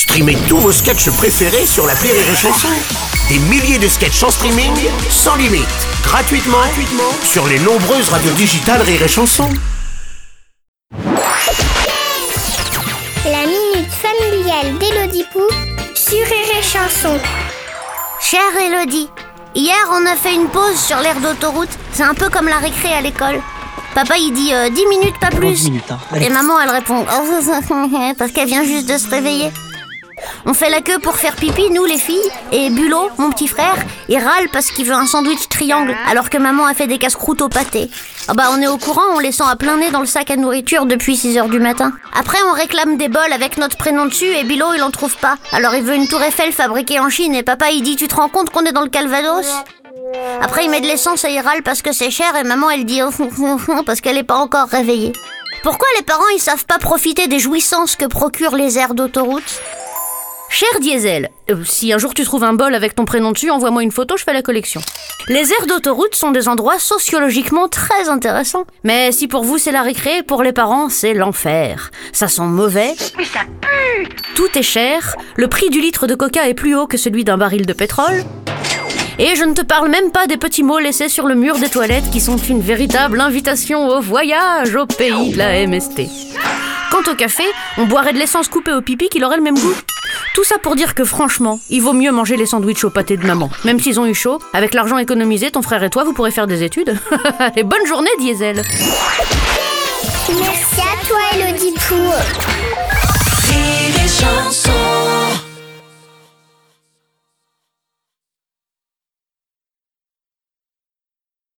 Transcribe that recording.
Streamez tous vos sketchs préférés sur la Rire et Chanson. Des milliers de sketchs en streaming, sans limite, gratuitement, gratuitement sur les nombreuses radios digitales Rire et Chanson. La minute familiale d'Élodie Pou sur Rire et Chanson. Chère Elodie, hier on a fait une pause sur l'aire d'autoroute. C'est un peu comme la récré à l'école. Papa il dit euh, 10 minutes, pas plus. 10 minutes, hein. Et maman elle répond parce qu'elle vient juste de se réveiller. On fait la queue pour faire pipi, nous les filles, et Bulot, mon petit frère, il râle parce qu'il veut un sandwich triangle, alors que maman a fait des casse-croûtes au pâté. Ah bah on est au courant, on les sent à plein nez dans le sac à nourriture depuis 6 heures du matin. Après on réclame des bols avec notre prénom dessus et Bulot il en trouve pas. Alors il veut une tour Eiffel fabriquée en Chine et papa il dit tu te rends compte qu'on est dans le Calvados? Après il met de l'essence et il râle parce que c'est cher et maman elle dit parce qu'elle est pas encore réveillée. Pourquoi les parents ils savent pas profiter des jouissances que procurent les aires d'autoroute? Cher Diesel, euh, si un jour tu trouves un bol avec ton prénom dessus, envoie-moi une photo, je fais la collection. Les aires d'autoroute sont des endroits sociologiquement très intéressants. Mais si pour vous c'est la récré, pour les parents c'est l'enfer. Ça sent mauvais. Mais ça pue Tout est cher, le prix du litre de coca est plus haut que celui d'un baril de pétrole. Et je ne te parle même pas des petits mots laissés sur le mur des toilettes qui sont une véritable invitation au voyage au pays de la MST. Quant au café, on boirait de l'essence coupée au pipi qu'il aurait le même goût. Tout ça pour dire que franchement, il vaut mieux manger les sandwichs au pâté de maman. Même s'ils ont eu chaud, avec l'argent économisé, ton frère et toi, vous pourrez faire des études. et bonne journée, Diesel Merci à toi, chanson